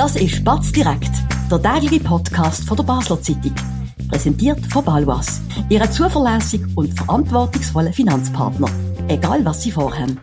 Das ist Spatz direkt, der tägliche Podcast von der Basler Zeitung. Präsentiert von Balwas, Ihre zuverlässigen und verantwortungsvollen Finanzpartner. Egal was Sie vorhaben.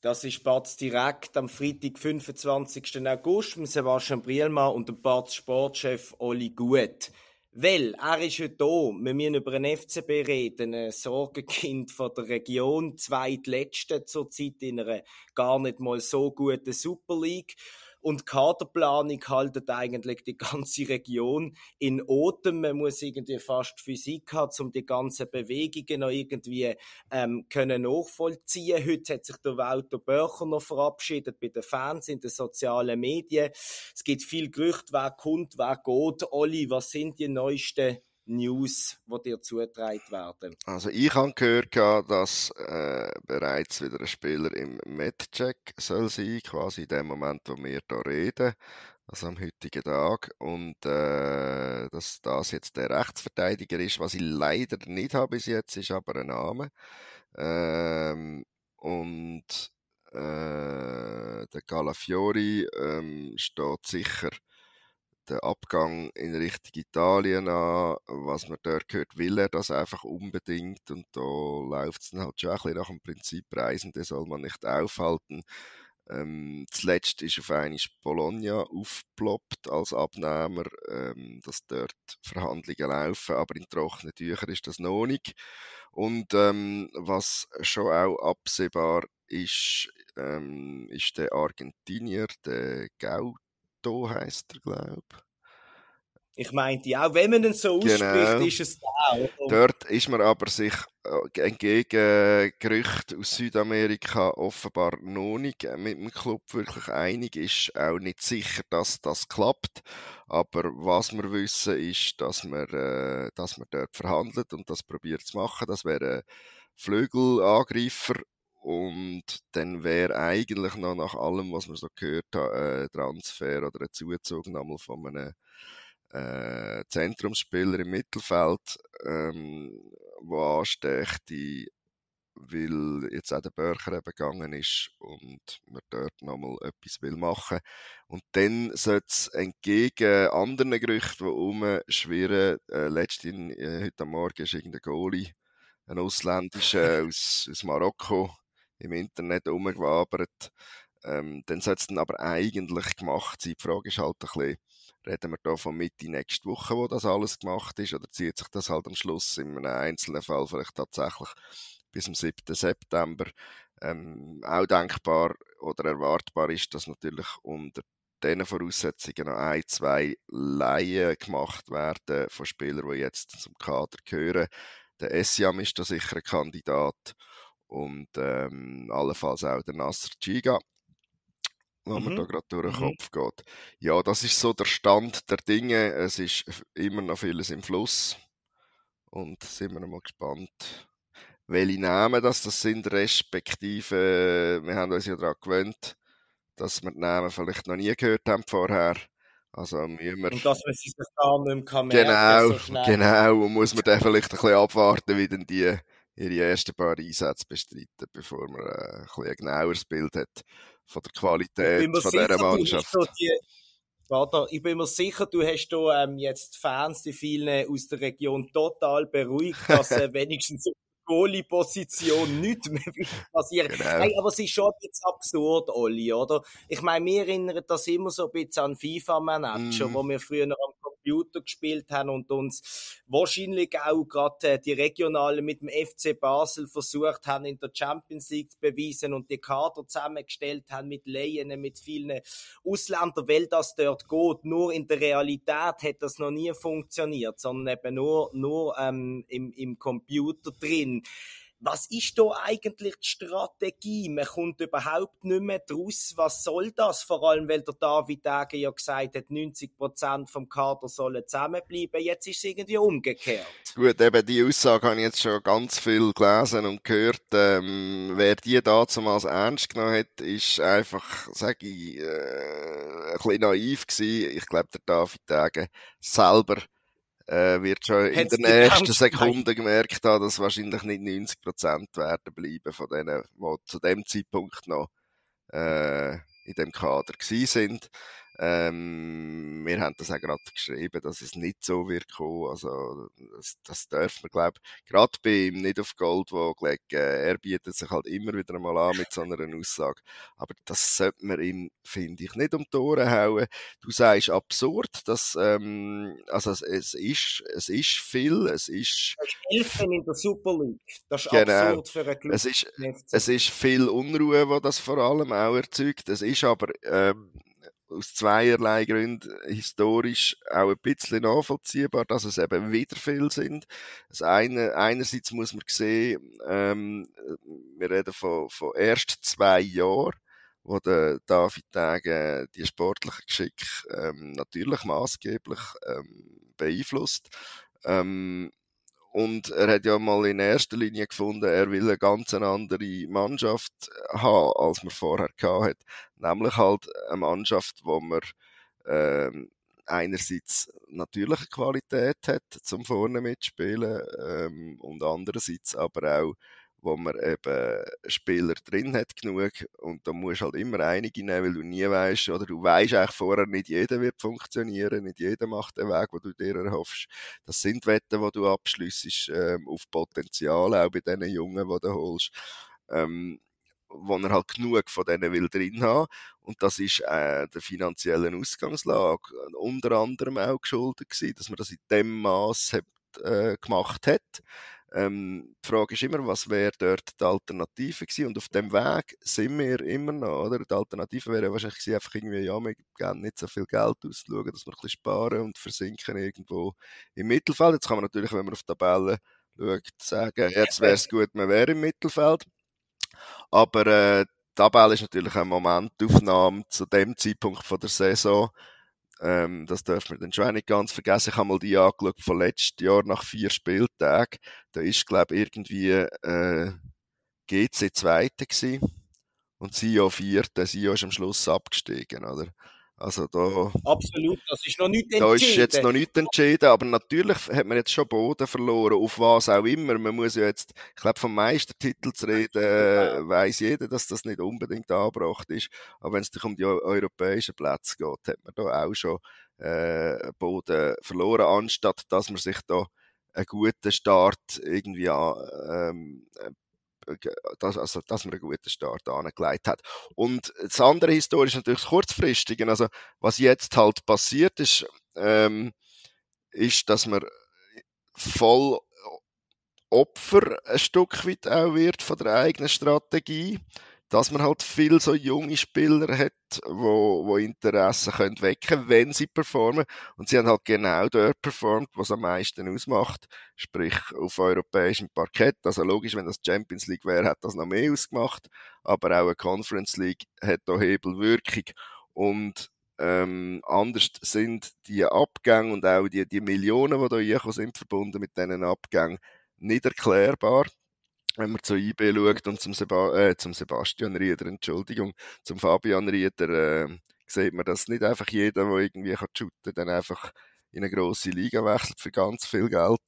Das ist Batz direkt am Freitag, 25. August mit Sebastian Brielmann und dem Batz Sportchef Oli Gut. Weil, er ist heute da. Wir müssen über ein FCB reden, ein Sorgenkind von der Region, zweitletzte zurzeit in einer gar nicht mal so guten Super League. Und Kaderplanung haltet eigentlich die ganze Region in Atem. Man muss irgendwie fast Physik haben, um die ganzen Bewegungen noch irgendwie ähm, können nachvollziehen. Heute hat sich der Walter Börcher noch verabschiedet bei den Fans in den sozialen Medien. Es gibt viel Gerüchte, wer kommt, wer geht. Olli, was sind die neuesten News, die dir zugetragen werden? Also ich habe gehört, dass äh, bereits wieder ein Spieler im Medcheck soll sein, quasi in dem Moment, wo wir hier reden, also am heutigen Tag. Und äh, dass das jetzt der Rechtsverteidiger ist, was ich leider nicht habe bis jetzt, ist aber ein Name. Ähm, und äh, der Calafiori ähm, steht sicher den Abgang in Richtung Italien an. Was man dort hört, will er das einfach unbedingt. Und da läuft es dann halt schon ein bisschen nach dem Prinzip Reisende soll man nicht aufhalten. Ähm, zuletzt ist auf einmal Bologna aufgeploppt als Abnehmer, ähm, dass dort Verhandlungen laufen, aber in trockenen Tüchern ist das noch nicht. Und ähm, was schon auch absehbar ist, ähm, ist der Argentinier, der Gau Otto heisst er, glaube ich. Ich meinte auch, wenn man ihn so ausspricht, genau. ist es da. Dort ist man aber sich äh, entgegen Gerüchten aus Südamerika offenbar noch nicht mit dem Club wirklich einig. Ist auch nicht sicher, dass das klappt. Aber was wir wissen, ist, dass man, äh, dass man dort verhandelt und das probiert zu machen. Das wäre ein Flügelangreifer und dann wäre eigentlich noch nach allem, was man so gehört hat, ein Transfer oder ein Zuzug nochmal von einem äh, Zentrumsspieler im Mittelfeld, ähm, wo anstechte, weil jetzt auch der Börcher eben gegangen ist und man dort nochmal etwas will machen. Und dann sollte es entgegen anderen Gerüchten, die umschwirren, äh, letztens, äh, heute Morgen ist irgendein Goalie, ein Ausländischer aus, aus Marokko, im Internet rumgewabert. Ähm, dann sollte es dann aber eigentlich gemacht sein. Die Frage ist halt ein bisschen, reden wir da von Mitte nächste Woche, wo das alles gemacht ist, oder zieht sich das halt am Schluss in einem einzelnen Fall vielleicht tatsächlich bis zum 7. September? Ähm, auch denkbar oder erwartbar ist, dass natürlich unter diesen Voraussetzungen noch ein, zwei Laien gemacht werden von Spielern, die jetzt zum Kader gehören. Der Essiam ist da sicher ein Kandidat und ähm, allenfalls auch der Nasser Giga, mhm. mir da gerade durch den mhm. Kopf geht. Ja, das ist so der Stand der Dinge. Es ist immer noch vieles im Fluss und sind wir noch mal gespannt, welche Namen das, das sind, respektive, wir haben uns ja daran gewöhnt, dass wir die Namen vielleicht noch nie gehört haben vorher. Also wir... Und dass man sich das gar nicht mehr kann Genau, so genau. Und muss man dann vielleicht ein bisschen abwarten, wie denn die ihre ersten paar Einsätze bestreiten, bevor man äh, ein, ein genaueres Bild hat von der Qualität von sicher, dieser Mannschaft. Die, warte, ich bin mir sicher, du hast da ähm, jetzt Fans, die vielen aus der Region total beruhigt, dass äh, wenigstens Goalie-Position nichts mehr passieren. Genau. Hey, aber es ist schon ein bisschen absurd, Olli, oder? Ich meine, mir erinnert das immer so ein bisschen an FIFA-Manager, mm. wo wir früher am Computer gespielt haben und uns wahrscheinlich auch gerade äh, die Regionalen mit dem FC Basel versucht haben, in der Champions League zu beweisen und die Kader zusammengestellt haben mit Laien, mit vielen Ausländern, weil das dort geht. Nur in der Realität hat das noch nie funktioniert, sondern eben nur, nur ähm, im, im Computer drin was ist da eigentlich die Strategie? Man kommt überhaupt nicht mehr draus. Was soll das? Vor allem, weil der David Degen ja gesagt hat, 90 Prozent vom Kader sollen zusammenbleiben. Jetzt ist es irgendwie umgekehrt. Gut, eben die Aussage habe ich jetzt schon ganz viel gelesen und gehört. Ähm, wer die damals ernst genommen hat, ist einfach, sage ich, äh, ein bisschen naiv gewesen. Ich glaube, der David Degen selber äh, wird schon in den ersten Sekunden gemerkt haben, dass wahrscheinlich nicht 90 werden bleiben von denen, die zu dem Zeitpunkt noch äh, in dem Kader gewesen sind. Ähm, wir haben das auch gerade geschrieben, dass es nicht so wird kommen. Also, das, das darf man, glaube ich, gerade bei ihm nicht auf Gold legen. Äh, er bietet sich halt immer wieder einmal an mit so einer Aussage. Aber das sollte man ihm, finde ich, nicht um die Ohren hauen. Du sagst absurd, dass, ähm, also es, es, ist, es ist viel, es ist... Das in der Super League. Das ist genau. absurd für einen Club. Es ist, es ist viel Unruhe, was das vor allem auch erzeugt. Es ist aber, ähm, aus zweierlei Gründen historisch auch ein bisschen nachvollziehbar, dass es eben wieder viel sind. Das eine, einerseits muss man sehen, ähm, wir reden von, von erst zwei Jahren, wo der David Tage die sportlichen Geschick ähm, natürlich maßgeblich ähm, beeinflusst. Ähm, und er hat ja mal in erster Linie gefunden, er will eine ganz andere Mannschaft haben, als man vorher gehabt hat. Nämlich halt eine Mannschaft, wo man ähm, einerseits natürliche Qualität hat, zum vorne mitspielen, ähm, und andererseits aber auch wo man eben Spieler drin hat genug und da musst du halt immer einige nehmen, weil du nie weißt oder du weißt eigentlich vorher nicht jeder wird funktionieren, nicht jeder macht den Weg, wo du dir erhoffst. Das sind Wetten, wo du abschließt ähm, auf Potenzial, auch bei diesen Jungen, die du holst. Ähm, wo er halt genug von denen will drin haben. Und das ist äh, der finanziellen Ausgangslage unter anderem auch geschuldet gewesen, dass man das in dem Maß äh, gemacht hat. Ähm, die Frage ist immer, was wäre dort die Alternative gewesen? Und auf dem Weg sind wir immer noch, oder? Die Alternative wäre wahrscheinlich gewesen, einfach irgendwie, ja, wir geben nicht so viel Geld auszuschauen, dass wir ein bisschen sparen und versinken irgendwo im Mittelfeld. Jetzt kann man natürlich, wenn man auf die Tabelle schaut, sagen, jetzt wäre es gut, man wäre im Mittelfeld. Aber äh, die Tabelle ist natürlich eine Momentaufnahme zu dem Zeitpunkt von der Saison, ähm, das dürfen wir dann schon nicht ganz vergessen. Ich habe mal die angeschaut von letztes Jahr nach vier Spieltagen. Da ist, glaube ich, irgendwie äh, GC Zweite gewesen und Sio Vierte. Sio ist am Schluss abgestiegen, oder? Also da, Absolut, das ist noch nicht entschieden. Da ist jetzt noch nicht entschieden, aber natürlich hat man jetzt schon Boden verloren, auf was auch immer. Man muss ja jetzt, ich glaube, vom Meistertitel zu reden, äh, weiß jeder, dass das nicht unbedingt angebracht ist. Aber wenn es um die europäischen Plätze geht, hat man da auch schon äh, Boden verloren, anstatt dass man sich da einen guten Start irgendwie ähm, dass, also, dass man einen guten Start angelegt hat. Und das andere historisch natürlich das Kurzfristige. Also, was jetzt halt passiert ist, ähm, ist, dass man voll Opfer ein Stück weit auch wird von der eigenen Strategie dass man halt viel so junge Spieler hat, wo, wo Interesse können wecken, wenn sie performen. Und sie haben halt genau dort performt, was am meisten ausmacht, sprich auf europäischem Parkett. Also logisch, wenn das Champions League wäre, hat das noch mehr ausgemacht, aber auch eine Conference League hat da Hebelwirkung. Und ähm, anders sind die Abgänge und auch die, die Millionen, die da hier sind, verbunden mit diesen Abgängen, nicht erklärbar wenn man zu IB schaut und zum, Seba äh, zum Sebastian Rieder, Entschuldigung, zum Fabian Rieder, äh, sieht man, dass nicht einfach jeder, der irgendwie kann shooten, dann einfach in eine grosse Liga wechselt für ganz viel Geld.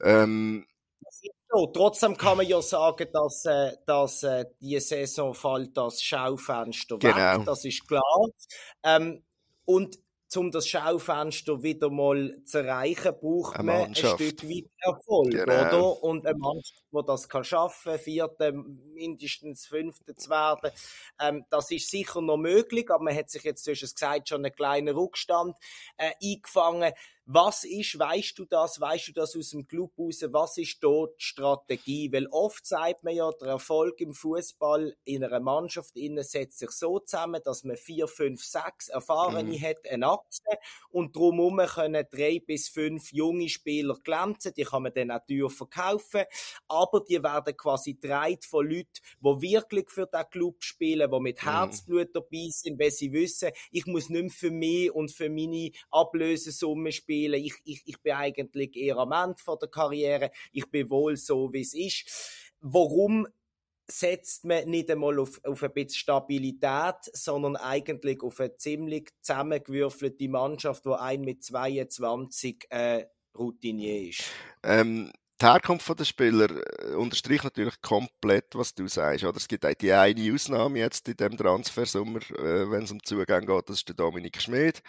Ähm, so, trotzdem kann man ja sagen, dass, äh, dass äh, die Saison fällt das Schaufenster genau. weg, das ist klar. Ähm, und um das Schaufenster wieder mal zu erreichen, braucht man ein Stück weit Erfolg, genau. oder? Und eine Mannschaft, die das kann schaffen, vierte, mindestens fünfte zu werden, ähm, das ist sicher noch möglich, aber man hat sich jetzt, du hast es gesagt, schon einen kleinen Rückstand äh, eingefangen. Was ist, weißt du das, weißt du das aus dem Club raus, was ist dort die Strategie? Weil oft sagt man ja, der Erfolg im Fußball in einer Mannschaft innen setzt sich so zusammen, dass man vier, fünf, sechs Erfahrene mhm. hat, eine Achse, und drumherum können drei bis fünf junge Spieler glänzen, die kann man dann natürlich verkaufen, aber die werden quasi dreit von Leuten, die wirklich für den Club spielen, die mit mhm. Herzblut dabei sind, weil sie wissen, ich muss nicht mehr für mich und für meine Ablösesumme spielen, spielen. Ich, ich, ich bin eigentlich eher am Ende von der Karriere. Ich bin wohl so, wie es ist. Warum setzt man nicht einmal auf, auf ein bisschen Stabilität, sondern eigentlich auf eine ziemlich zusammengewürfelte Mannschaft, wo ein mit 22 äh, Routinier ist? Ähm, die Herkunft der Spieler äh, unterstreicht natürlich komplett, was du sagst. Oder? Es gibt die eine Ausnahme jetzt in dem Transfersommer, äh, wenn es um Zugang geht, das ist der Dominik Schmid,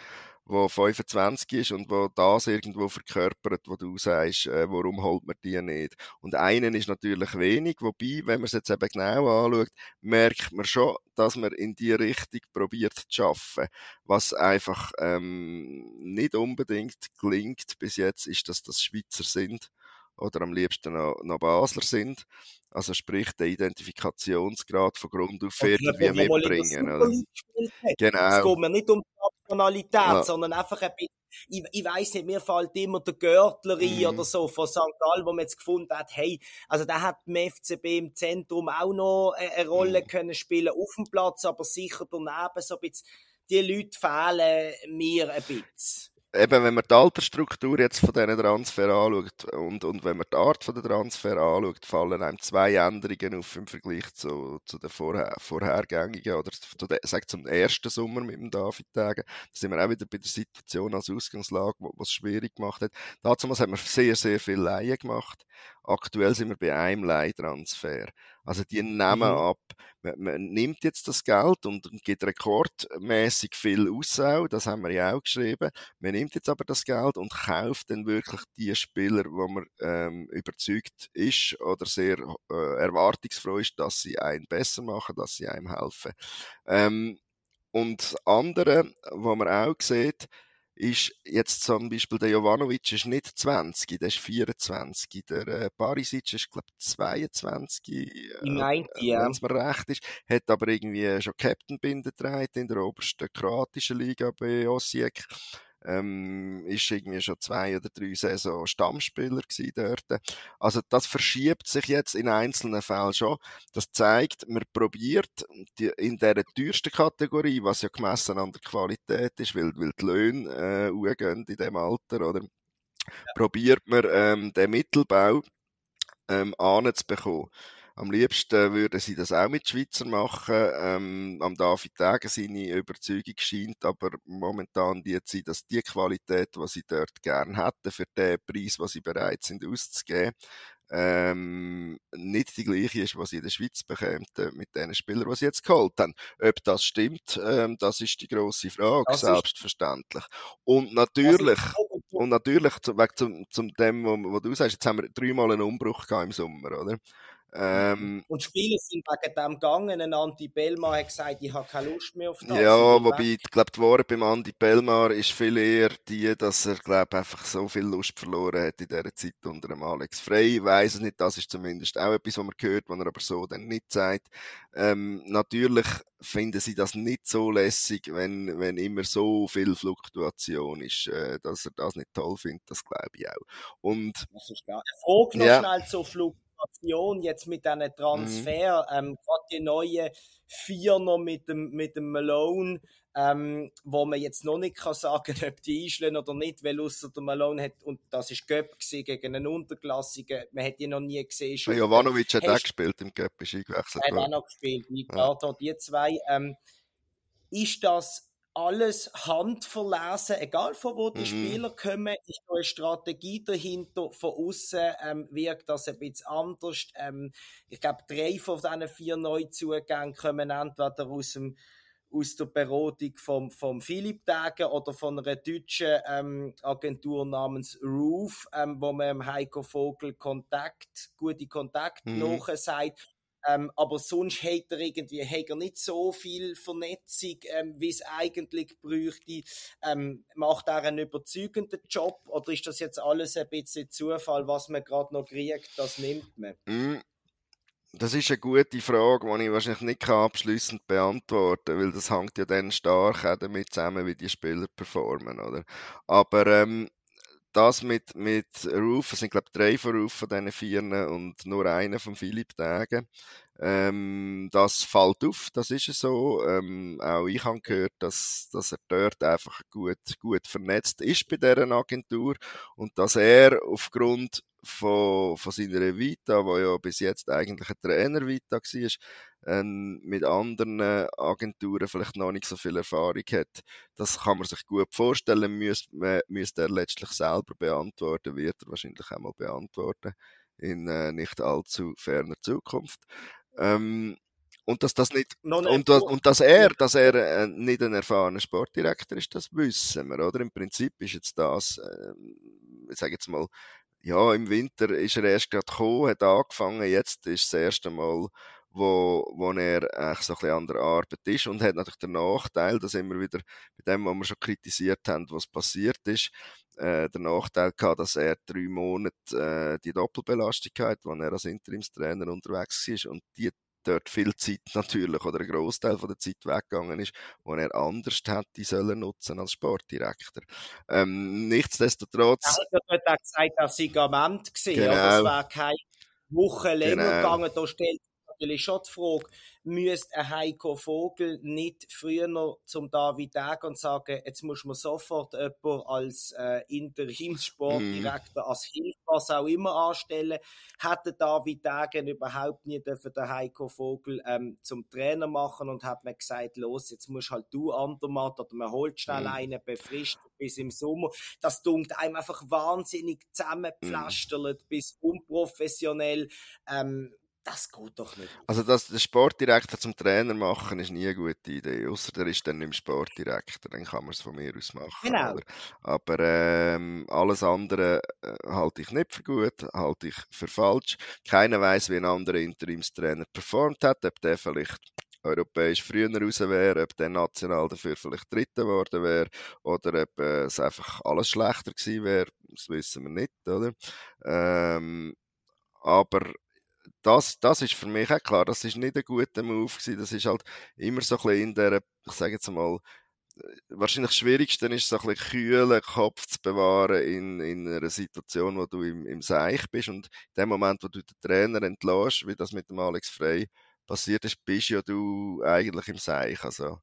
der 25 ist und wo das irgendwo verkörpert, wo du sagst, äh, warum holt man die nicht. Und einen ist natürlich wenig, wobei, wenn man es jetzt eben genau anschaut, merkt man schon, dass man in die Richtung probiert zu schaffen. Was einfach ähm, nicht unbedingt gelingt bis jetzt, ist, dass das Schweizer sind oder am liebsten noch, noch Basler sind. Also sprich, der Identifikationsgrad von Grund auf irgendwie mitbringen. Oder? Genau. Es geht mir nicht um die Nationalität, ja. sondern einfach ein bisschen ich, ich weiß nicht, mir fällt immer der Görtler mhm. oder so von St. Gall, wo man jetzt gefunden hat, hey, also da hat im FCB im Zentrum auch noch eine, eine Rolle mhm. können spielen auf dem Platz, aber sicher daneben so ein bisschen, die Leute fehlen mir ein bisschen eben, wenn man die Altersstruktur jetzt von diesen Transfer anschaut und, und wenn man die Art von der Transfer anschaut, fallen einem zwei Änderungen auf im Vergleich zu, zu den vorher, vorhergängigen oder zu der, sag, zum ersten Sommer mit dem David Tage. Da sind wir auch wieder bei der Situation als Ausgangslage, was es schwierig gemacht hat. Dazu hat man sehr, sehr viel Laien gemacht. Aktuell sind wir bei einem Leihtransfer. Also die nehmen mhm. ab. Man, man, nimmt jetzt das Geld und, gibt rekordmäßig viel aus. Auch. Das haben wir ja auch geschrieben. Man nimmt jetzt aber das Geld und kauft dann wirklich die Spieler, wo man ähm, überzeugt ist oder sehr äh, erwartungsfroh ist, dass sie einen besser machen, dass sie einem helfen. Ähm, und andere, wo man auch sieht, ist jetzt zum Beispiel der Jovanovic ist nicht 20, der ist 24. Der äh, Barisic ist, glaube ich, 22. Äh, Nein, ja. Wenn es mir recht ist. Hat aber irgendwie schon Captain-Binde in der obersten kroatischen Liga bei Osijek ähm, ist irgendwie schon zwei oder drei Saison Stammspieler gewesen dort. Also das verschiebt sich jetzt in einzelnen Fällen schon. Das zeigt, man probiert in der teuersten Kategorie, was ja gemessen an der Qualität ist, weil, weil die Löhne äh, in dem Alter, oder? Ja. Probiert man ähm, den Mittelbau ähm, anzubekommen. Am liebsten würden sie das auch mit Schweizer machen. Ähm, am David Tage seine Überzeugung scheint aber momentan die sein, dass die Qualität, die sie dort gern hätten, für den Preis, was sie bereit sind auszugeben, ähm, nicht die gleiche ist, was sie in der Schweiz bekommt äh, mit den Spielern, die sie jetzt geholt haben. Ob das stimmt, ähm, das ist die große Frage, das selbstverständlich. Und natürlich, und natürlich, weg zum, zum dem, was du sagst, jetzt haben wir dreimal einen Umbruch gehabt im Sommer, oder? Ähm, und Spieler sind wegen dem gegangen. Ein Andi Bellmar hat gesagt, ich habe keine Lust mehr auf das. Ja, wobei, ich glaube, die Worte beim Andi Bellmar ist viel eher die, dass er, glaube einfach so viel Lust verloren hat in dieser Zeit unter dem Alex Frey. Ich weiss es nicht, das ist zumindest auch etwas, was man hört, was er aber so dann nicht sagt. Ähm, natürlich finden sie das nicht so lässig, wenn, wenn immer so viel Fluktuation ist, äh, dass er das nicht toll findet, das glaube ich auch. Und, das ist klar. Frage noch ja. schnell zur Fluktuation. Situation jetzt mit diesen Transfer, mhm. ähm, gerade die neuen Vierner mit dem, mit dem Malone, ähm, wo man jetzt noch nicht kann sagen ob die einschlagen oder nicht, weil außer der Malone hat, und das ist Göpp gegen einen Unterklassigen, man hat ihn noch nie gesehen. Schon, Jovanovic hat auch gespielt im Göpp, ist eingewechselt worden. Er hat auch noch gespielt, ja. die zwei. Ähm, ist das alles handverlesen, egal von wo die mhm. Spieler kommen, ist da eine Strategie dahinter. Von außen ähm, wirkt das ein bisschen anders. Ähm, ich glaube, drei von diesen vier Neuzugängen kommen entweder aus dem aus der Beratung vom, vom Philipp Dagen oder von einer deutschen ähm, Agentur namens Roof, ähm, wo man Heiko Vogel Kontakt, gute Kontakt mhm. nachsagt ähm, aber sonst hat er irgendwie hat er nicht so viel Vernetzung, ähm, wie es eigentlich bräuchte. Ähm, macht er einen überzeugenden Job oder ist das jetzt alles ein bisschen Zufall, was man gerade noch kriegt, das nimmt man? Mm. Das ist eine gute Frage, die ich wahrscheinlich nicht abschließend beantworten kann, weil das hängt ja dann stark auch damit zusammen, wie die Spieler performen, oder? Aber ähm, das mit, mit Roof, es sind glaube ich drei von Roof von diesen vier und nur einer von Philipp Tagen. Ähm, das fällt auf, das ist so. Ähm, auch ich habe gehört, dass, dass er dort einfach gut, gut vernetzt ist bei dieser Agentur und dass er aufgrund von, von seiner Vita, wo ja bis jetzt eigentlich eine Trainer-Vita war, ähm, mit anderen Agenturen vielleicht noch nicht so viel Erfahrung hat. Das kann man sich gut vorstellen, müsste, müsste er letztlich selber beantworten, wird er wahrscheinlich einmal beantworten in äh, nicht allzu ferner Zukunft. Ähm, und dass das nicht und, das, und dass er, dass er äh, nicht ein erfahrener Sportdirektor ist, das wissen wir, oder? Im Prinzip ist jetzt das, äh, ich sage jetzt mal, ja, im Winter ist er erst gerade gekommen, hat angefangen, jetzt ist das erste Mal, wo, wo er eigentlich so ein bisschen an der Arbeit ist und hat natürlich den Nachteil, dass immer wieder bei dem, was wir schon kritisiert haben, was passiert ist, äh, der Nachteil gehabt, dass er drei Monate äh, die Doppelbelastung hat, wo er als Interimstrainer unterwegs ist und die dort viel Zeit natürlich oder ein Großteil von der Zeit weggegangen ist, wo er anders hätte sollen nutzen als Sportdirektor. Ähm, nichtsdestotrotz. Er hat auch gesagt, dass sie Gament gesehen, genau. aber es wäre keine Woche länger genau. gegangen. Da stellt natürlich schon die Frage, müsste ein Heiko Vogel nicht früher noch zum David Deg und sagen, jetzt muss man sofort jemanden als äh, Interimssportdirektor, mm. als Hilfe, was auch immer anstellen, hätte David Degen überhaupt nie dürfen den Heiko Vogel ähm, zum Trainer machen und hat mir gesagt, los, jetzt musst halt du Andermatt oder man holt schnell mm. einen befristet bis im Sommer. Das dunkt einem einfach wahnsinnig zusammengepflastert mm. bis unprofessionell. Ähm, das geht doch nicht. Also, dass der Sportdirektor zum Trainer machen, ist nie eine gute Idee. Außer der ist dann nicht mehr Sportdirektor, dann kann man es von mir aus machen. Genau. Oder? Aber ähm, alles andere äh, halte ich nicht für gut, halte ich für falsch. Keiner weiß, wie ein anderer Interimstrainer performt hat, ob der vielleicht europäisch früher raus wäre, ob der national dafür vielleicht Dritter geworden wäre oder ob äh, es einfach alles schlechter gewesen wäre, das wissen wir nicht, oder? Ähm, aber das, das ist für mich auch klar, das ist nicht ein guter Move gewesen. Das ist halt immer so ein bisschen in der, ich sage jetzt mal, wahrscheinlich Schwierigste ist, so ein bisschen kühlen Kopf zu bewahren in, in einer Situation, wo du im, im Seich bist. Und in dem Moment, wo du den Trainer entlässt, wie das mit dem Alex Frey passiert ist, bist ja du eigentlich im Seich. Also,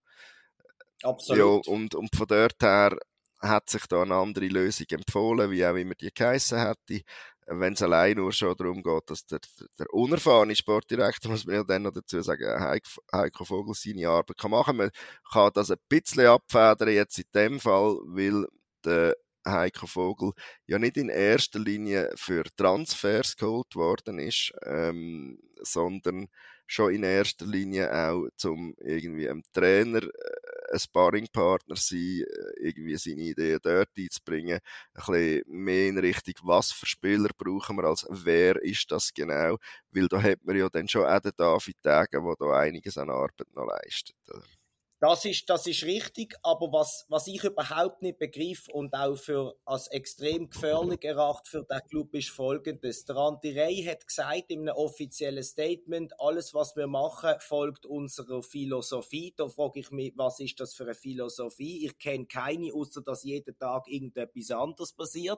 Absolut. Ja, und, und von dort her hat sich da eine andere Lösung empfohlen, wie auch immer die geheissen hätte wenn es allein nur schon darum geht, dass der, der unerfahrene Sportdirektor, muss man ja dann noch dazu sagen, Heiko, Heiko Vogel seine Arbeit kann machen. Man kann das ein bisschen abfedern jetzt in dem Fall, weil der Heiko Vogel ja nicht in erster Linie für Transfers geholt worden ist, ähm, sondern schon in erster Linie auch zum irgendwie einem Trainer äh, ein Sparringpartner sein, äh, irgendwie seine Ideen dort einzubringen, ein bisschen mehr in Richtung, was für Spieler brauchen wir, als wer ist das genau, weil da hat man ja dann schon auch den David Tage, der da einiges an Arbeit noch leistet. Das ist, das ist richtig, aber was, was ich überhaupt nicht begriff und auch für als extrem gefährlich erachte für den Club ist folgendes. Der Andi Rey hat gesagt in einem offiziellen Statement, alles was wir machen, folgt unserer Philosophie. Da frage ich mich, was ist das für eine Philosophie? Ich kenne keine, außer dass jeden Tag irgendetwas anderes passiert.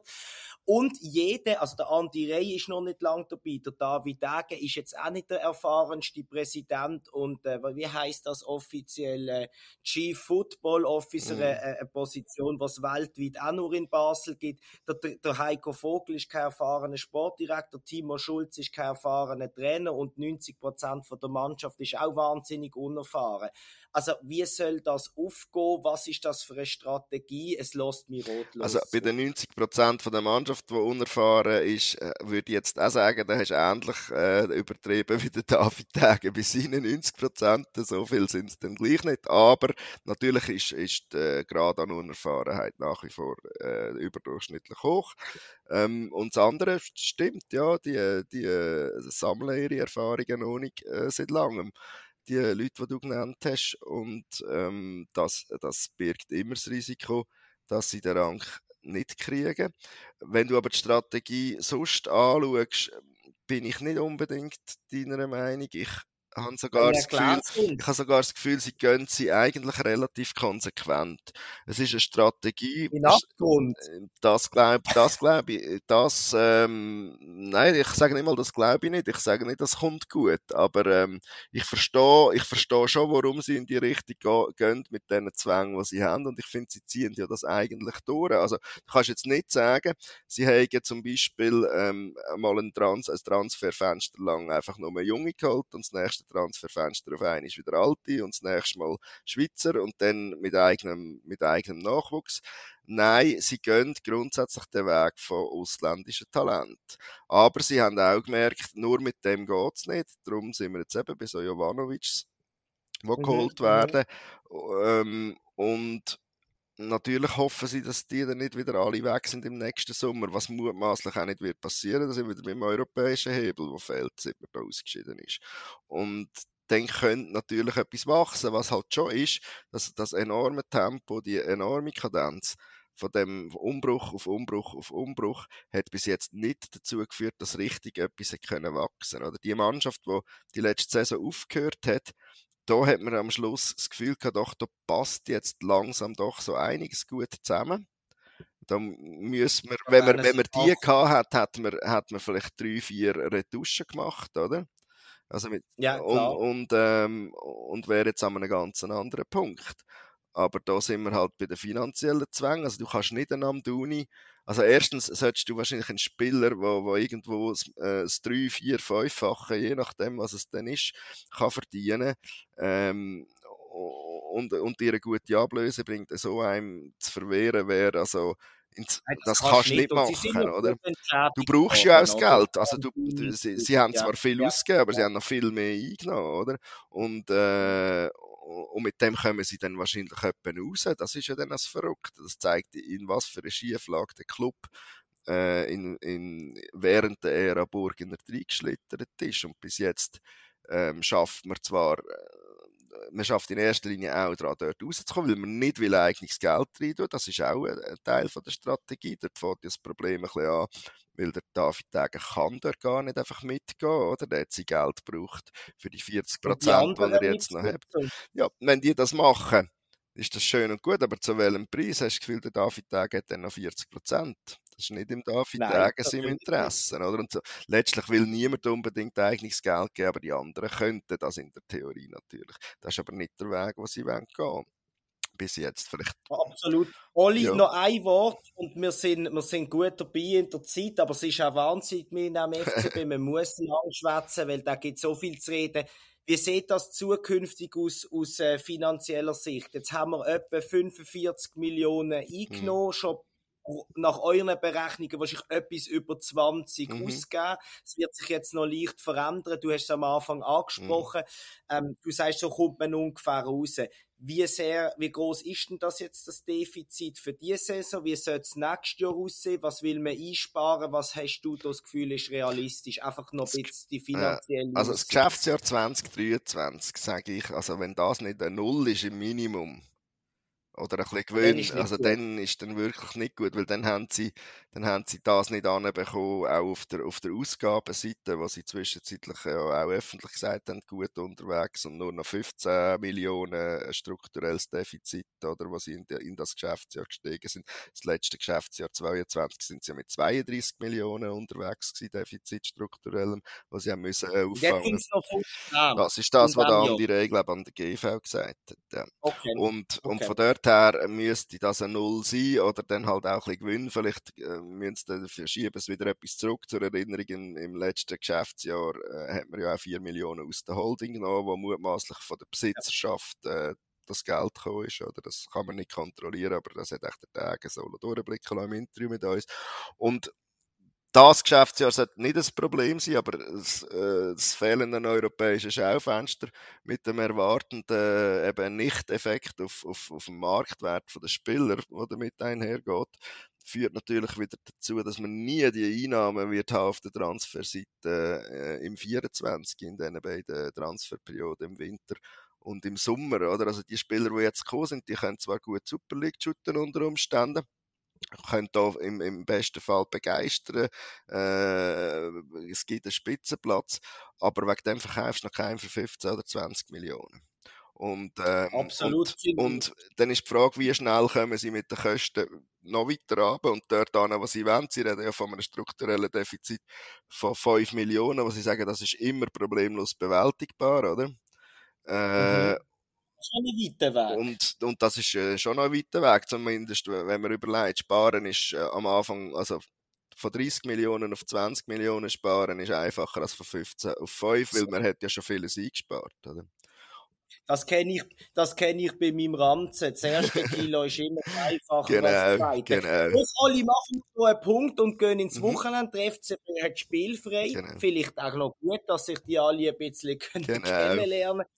Und jede, also der Andi Rey ist noch nicht lang dabei, der David Degen ist jetzt auch nicht der erfahrenste Präsident und äh, wie heißt das offiziell? Chief Football Officer, mhm. eine, eine, Position, was weltweit auch nur in Basel gibt. Der, der Heiko Vogel ist kein erfahrener Sportdirektor, Timo Schulz ist kein erfahrener Trainer und 90 Prozent der Mannschaft ist auch wahnsinnig unerfahren. Also wie soll das aufgehen? Was ist das für eine Strategie? Es lässt mich rotlos. Also bei den 90 Prozent der Mannschaft, die unerfahren ist, äh, würde ich jetzt auch sagen, da hast du ähnlich äh, übertrieben wie der David Tage bei seinen 90 Prozent. So viel sind es dann gleich nicht. Aber natürlich ist, ist äh, Grad an Unerfahrenheit nach wie vor äh, überdurchschnittlich hoch. Ähm, und das andere stimmt, ja, die, die äh, sammeln ihre Erfahrungen noch nicht äh, seit langem die Leute, die du genannt hast. Und ähm, das, das birgt immer das Risiko, dass sie den Rang nicht kriegen. Wenn du aber die Strategie sonst anschaust, bin ich nicht unbedingt deiner Meinung. Ich habe sogar das Gefühl, ich habe sogar das Gefühl, sie gehen sie eigentlich relativ konsequent. Es ist eine Strategie. In Abgrund. Das glaube das glaub ich, das, ähm, nein, ich sage nicht mal, das glaube ich nicht. Ich sage nicht, das kommt gut. Aber ähm, ich verstehe, ich verstehe schon, warum sie in die Richtung gehen mit den Zwängen, die sie haben. Und ich finde, sie ziehen ja das eigentlich durch. Also, du kannst jetzt nicht sagen, sie haben zum Beispiel ähm, mal ein, Trans ein Transferfenster lang einfach nur Junge geholt und das nächste Transferfenster auf einmal wieder alte und das nächste Mal Schweizer und dann mit eigenem, mit eigenem Nachwuchs. Nein, sie gehen grundsätzlich den Weg von ausländischen Talent. Aber sie haben auch gemerkt, nur mit dem geht es nicht. Darum sind wir jetzt eben bei so Jovanovics, die mhm, geholt mhm. werden. Ähm, und Natürlich hoffen sie, dass die dann nicht wieder alle weg sind im nächsten Sommer, was mutmaßlich auch nicht wird passieren. Da sind wir wieder beim europäischen Hebel, der fehlt, seit man da ausgeschieden ist. Und dann könnte natürlich etwas wachsen, was halt schon ist, dass das enorme Tempo, die enorme Kadenz von dem Umbruch auf Umbruch auf Umbruch hat bis jetzt nicht dazu geführt, dass richtig etwas können wachsen. Oder die Mannschaft, die die letzte Saison aufgehört hat, da hat man am Schluss das Gefühl gehabt, doch, da passt jetzt langsam doch so einiges gut zusammen. Da müssen wir, wenn man, wenn man die gehabt hat, hat man, hat man vielleicht drei, vier Retuschen gemacht, oder? Also mit, ja, klar. Und, und, ähm, und wäre jetzt an einem ganz anderen Punkt. Aber da sind wir halt bei den finanziellen Zwängen. Also du kannst nicht an Amduni also erstens solltest du wahrscheinlich einen Spieler, wo, wo irgendwo das, äh, das 3, 4, 5-fache, je nachdem, was es dann ist, kann verdienen. Ähm, und, und dir eine gute Ablöse bringt, so einem zu verwehren wäre, also ins, Nein, das, das kannst du nicht machen, oder? Du brauchst ja auch das Geld. Also du, du, sie, sie haben zwar viel ja, ausgegeben, aber ja. sie haben noch viel mehr eingenommen, oder? Und, äh, und mit dem kommen sie dann wahrscheinlich etwa raus. Das ist ja dann das Verrückte. Das zeigt, in was für eine Schieflage der Club äh, in, in, während der Ära Burgener reingeschlittert ist. Und bis jetzt ähm, schafft man zwar, äh, man schafft in erster Linie auch daran, dort rauszukommen, weil man nicht will eigenes Geld rein tun. Das ist auch ein, Teil von der Strategie. Dort fängt das Problem ein bisschen an, weil der David Degen kann dort gar nicht einfach mitgehen, oder? Der hat sein Geld gebraucht für die 40 Prozent, die er jetzt noch hat. Ja, wenn die das machen, ist das schön und gut, aber zu welchem Preis hast du das Gefühl, der David Degen hat dann noch 40 Prozent? Das ist nicht im Degen seinem Interesse, oder? Und so, letztlich will niemand unbedingt eigenes Geld geben, aber die anderen könnten das in der Theorie natürlich. Das ist aber nicht der Weg, wo sie gehen wollen bis jetzt vielleicht. Absolut. Oli, ja. noch ein Wort und wir sind, wir sind gut dabei in der Zeit, aber es ist auch wahnsinnig mit dem FCB, man muss lang schwätzen, weil da gibt so viel zu reden. Wie sieht das zukünftig aus, aus äh, finanzieller Sicht? Jetzt haben wir etwa 45 Millionen eingenommen, mhm. schon nach euren Berechnungen wahrscheinlich etwas über 20 mhm. ausgeben. Es wird sich jetzt noch leicht verändern. Du hast es am Anfang angesprochen. Mhm. Ähm, du sagst, so kommt man ungefähr raus. Wie sehr, wie groß ist denn das jetzt das Defizit für diese Saison? Wie soll es nächstes Jahr aussehen? Was will man einsparen? Was hast du das Gefühl ist realistisch? Einfach noch ein bisschen die finanzielle. Also das Geschäftsjahr 2023, sage ich, also wenn das nicht ein Null ist im Minimum, oder ein bisschen gewöhnt. Also gut. dann ist dann wirklich nicht gut, weil dann haben sie, dann haben sie das nicht anbekommen, auch auf der, auf der Ausgabenseite, wo sie zwischenzeitlich ja auch öffentlich gesagt haben, gut unterwegs und nur noch 15 Millionen strukturelles Defizit, oder, was sie in, in das Geschäftsjahr gestiegen sind. Das letzte Geschäftsjahr 22 sind sie mit 32 Millionen unterwegs gewesen, Defizit strukturellem, was sie haben müssen äh, auffangen. Das ist das, was da die Regel an der GV gesagt hat. Ja. Okay. Und, und okay. von dort her müsste das ein Null sein oder dann halt auch ein bisschen Gewinn. Vielleicht äh, müssen sie es wieder etwas zurück zur Erinnerung. Im, im letzten Geschäftsjahr äh, hat man ja auch 4 Millionen aus der Holding genommen, wo mutmaßlich von der Besitzerschaft äh, das Geld gekommen ist. Oder? Das kann man nicht kontrollieren, aber das hat echt der Tage so durchblicken im Interview mit uns. Und das Geschäftsjahr sollte nicht das Problem sein, aber das, äh, das fehlende europäische Schaufenster mit dem erwartenden äh, eben Nicht-Effekt auf, auf, auf den Marktwert der Spieler, der damit einhergeht, führt natürlich wieder dazu, dass man nie die Einnahmen wird haben auf der Transferseite äh, im 24 in diesen beiden Transferperioden im Winter und im Sommer, oder? Also die Spieler, die jetzt gekommen sind, die können zwar gut Super League shooten unter Umständen, können da im, im besten Fall begeistern. Äh, es gibt einen Spitzenplatz, aber wegen dem verkaufst du noch keinen für 15 oder 20 Millionen. Und, ähm, Absolut. Und, und, dann ist die Frage, wie schnell kommen sie mit den Kosten noch weiter runter und dort an, was sie wollen. Sie reden ja von einem strukturellen Defizit von 5 Millionen, wo sie sagen, das ist immer problemlos bewältigbar, oder? Äh, mhm. Das ist ein weiter Weg. Und, und das ist äh, schon noch ein weiter Weg, zumindest wenn man überlegt, sparen ist äh, am Anfang, also von 30 Millionen auf 20 Millionen sparen ist einfacher als von 15 auf 5, weil man hat ja schon vieles eingespart, oder? Das kenne ich, das kenne ich bei meinem Ranzen. Das erste Kilo ist immer einfacher genau, als das zweite. Genau. Jetzt alle machen so einen Punkt und gehen ins mhm. Wochenende. Der FCB hat spielfrei. Genau. Vielleicht auch noch gut, dass sich die alle ein bisschen genau. kennenlernen können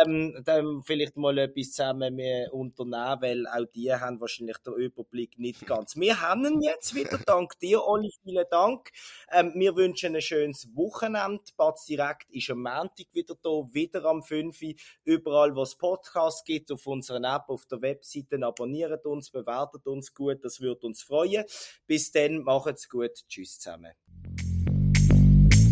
ähm, dann vielleicht mal etwas zusammen unternehmen, weil auch die haben wahrscheinlich den Überblick nicht ganz. Wir haben ihn jetzt wieder, dank dir, Olli, vielen Dank. Ähm, wir wünschen ein schönes Wochenende. Batz Direkt ist am Montag wieder da, wieder am 5. Überall, wo es Podcasts gibt, auf unserer App, auf der Webseite, abonniert uns, bewertet uns gut, das würde uns freuen. Bis dann, macht's gut, tschüss zusammen.